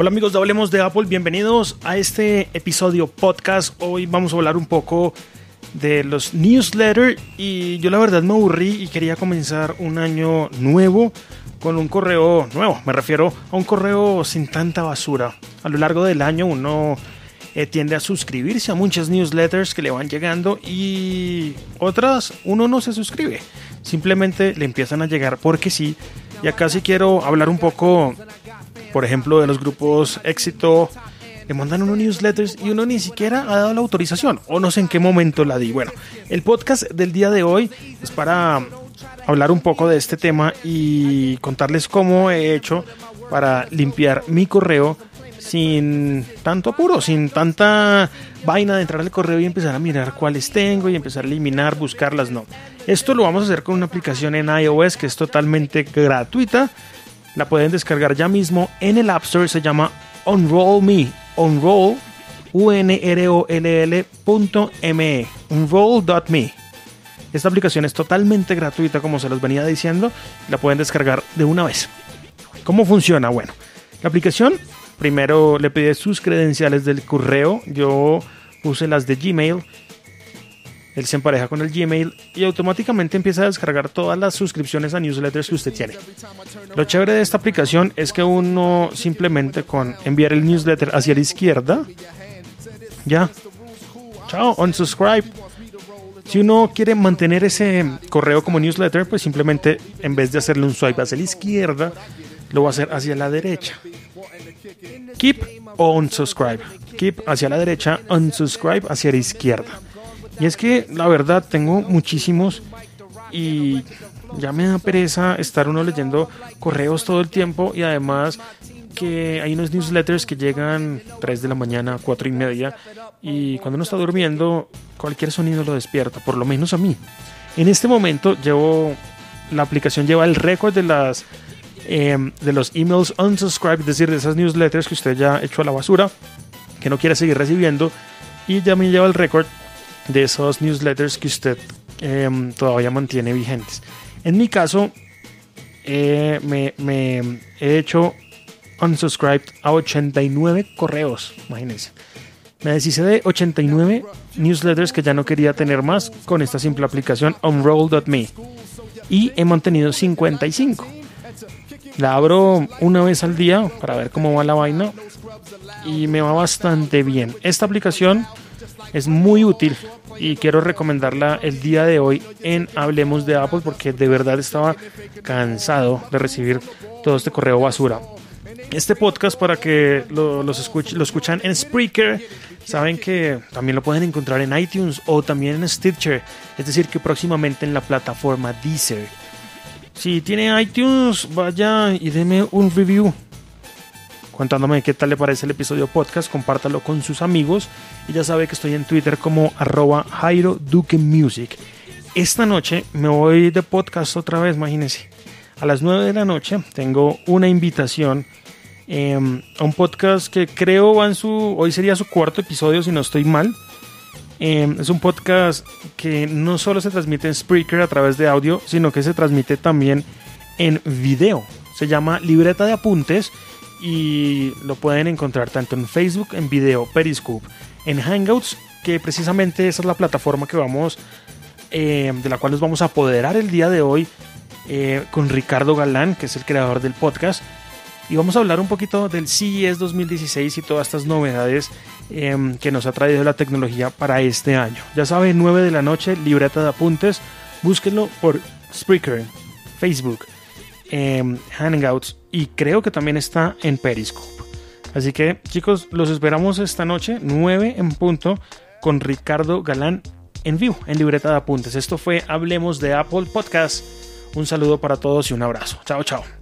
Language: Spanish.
Hola amigos de Hablemos de Apple, bienvenidos a este episodio podcast. Hoy vamos a hablar un poco de los newsletters y yo la verdad me aburrí y quería comenzar un año nuevo con un correo nuevo. Me refiero a un correo sin tanta basura. A lo largo del año uno eh, tiende a suscribirse a muchas newsletters que le van llegando y otras uno no se suscribe. Simplemente le empiezan a llegar porque sí. Y acá sí quiero hablar un poco por ejemplo, de los grupos éxito, le mandan unos newsletters y uno ni siquiera ha dado la autorización o no sé en qué momento la di. Bueno, el podcast del día de hoy es para hablar un poco de este tema y contarles cómo he hecho para limpiar mi correo sin tanto apuro, sin tanta vaina de entrar al correo y empezar a mirar cuáles tengo y empezar a eliminar, buscarlas, no. Esto lo vamos a hacer con una aplicación en iOS que es totalmente gratuita la pueden descargar ya mismo en el App Store. Se llama Unroll Me. Unroll, U-N-R-O-L-L.me. Unroll.me. Esta aplicación es totalmente gratuita, como se los venía diciendo. La pueden descargar de una vez. ¿Cómo funciona? Bueno, la aplicación primero le pide sus credenciales del correo. Yo puse las de Gmail él se empareja con el Gmail y automáticamente empieza a descargar todas las suscripciones a newsletters que usted tiene. Lo chévere de esta aplicación es que uno simplemente con enviar el newsletter hacia la izquierda, ya, chao, unsubscribe. Si uno quiere mantener ese correo como newsletter, pues simplemente en vez de hacerle un swipe hacia la izquierda, lo va a hacer hacia la derecha. Keep o unsubscribe. Keep hacia la derecha, unsubscribe hacia la izquierda. Y es que la verdad tengo muchísimos y ya me da pereza estar uno leyendo correos todo el tiempo y además que hay unos newsletters que llegan 3 de la mañana, 4 y media y cuando uno está durmiendo cualquier sonido lo despierta, por lo menos a mí. En este momento llevo, la aplicación lleva el récord de las em, de los emails unsubscribed, es decir, de esas newsletters que usted ya hecho a la basura, que no quiere seguir recibiendo y ya me lleva el récord de esos newsletters que usted em, todavía mantiene vigentes. En mi caso, eh, me, he hecho unsubscribed a 89 correos, imagínense. Me deshice de 89 newsletters que ya no quería tener más con esta simple aplicación unroll.me y he mantenido 55. La abro una vez al día para ver cómo va la vaina y me va bastante bien. Esta aplicación es muy útil y quiero recomendarla el día de hoy en Hablemos de Apple porque de verdad estaba cansado de recibir todo este correo basura. Este podcast para que lo, los lo escuchan en Spreaker, saben que también lo pueden encontrar en iTunes o también en Stitcher, es decir que próximamente en la plataforma Deezer. Si tiene iTunes, vaya y deme un review contándome qué tal le parece el episodio podcast, compártalo con sus amigos y ya sabe que estoy en Twitter como arroba Jairo Duque Music. Esta noche me voy de podcast otra vez, imagínense. A las 9 de la noche tengo una invitación em, a un podcast que creo va en su, hoy sería su cuarto episodio si no estoy mal. Em, es un podcast que no solo se transmite en Spreaker a través de audio, sino que se transmite también en video. Se llama Libreta de Apuntes y lo pueden encontrar tanto en Facebook, en video, Periscope, en Hangouts, que precisamente esa es la plataforma que vamos, eh, de la cual nos vamos a apoderar el día de hoy eh, con Ricardo Galán, que es el creador del podcast. Y vamos a hablar un poquito del CES 2016 y todas estas novedades em, que nos ha traído la tecnología para este año. Ya saben, 9 de la noche, libreta de apuntes. Búsquenlo por Spreaker, Facebook, eh, Hangouts y creo que también está en Periscope. Así que chicos, los esperamos esta noche, 9 en punto, con Ricardo Galán en vivo, en libreta de apuntes. Esto fue Hablemos de Apple Podcast. Un saludo para todos y un abrazo. Chao, chao.